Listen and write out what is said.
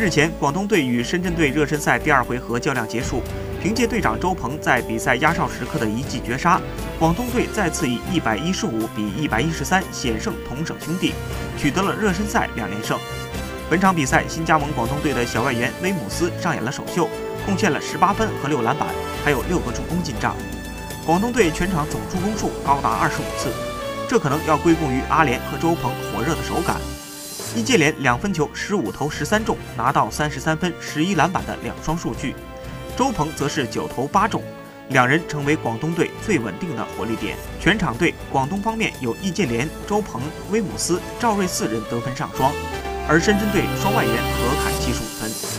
日前，广东队与深圳队热身赛第二回合较量结束，凭借队长周鹏在比赛压哨时刻的一记绝杀，广东队再次以一百一十五比一百一十三险胜同省兄弟，取得了热身赛两连胜。本场比赛，新加盟广东队的小外援威姆斯上演了首秀，贡献了十八分和六篮板，还有六个助攻进账。广东队全场总助攻数高达二十五次，这可能要归功于阿联和周鹏火热的手感。易建联两分球十五投十三中，拿到三十三分、十一篮板的两双数据。周鹏则是九投八中，两人成为广东队最稳定的火力点。全场队，广东方面有易建联、周鹏、威姆斯、赵睿四人得分上双，而深圳队双外援何凯七十五分。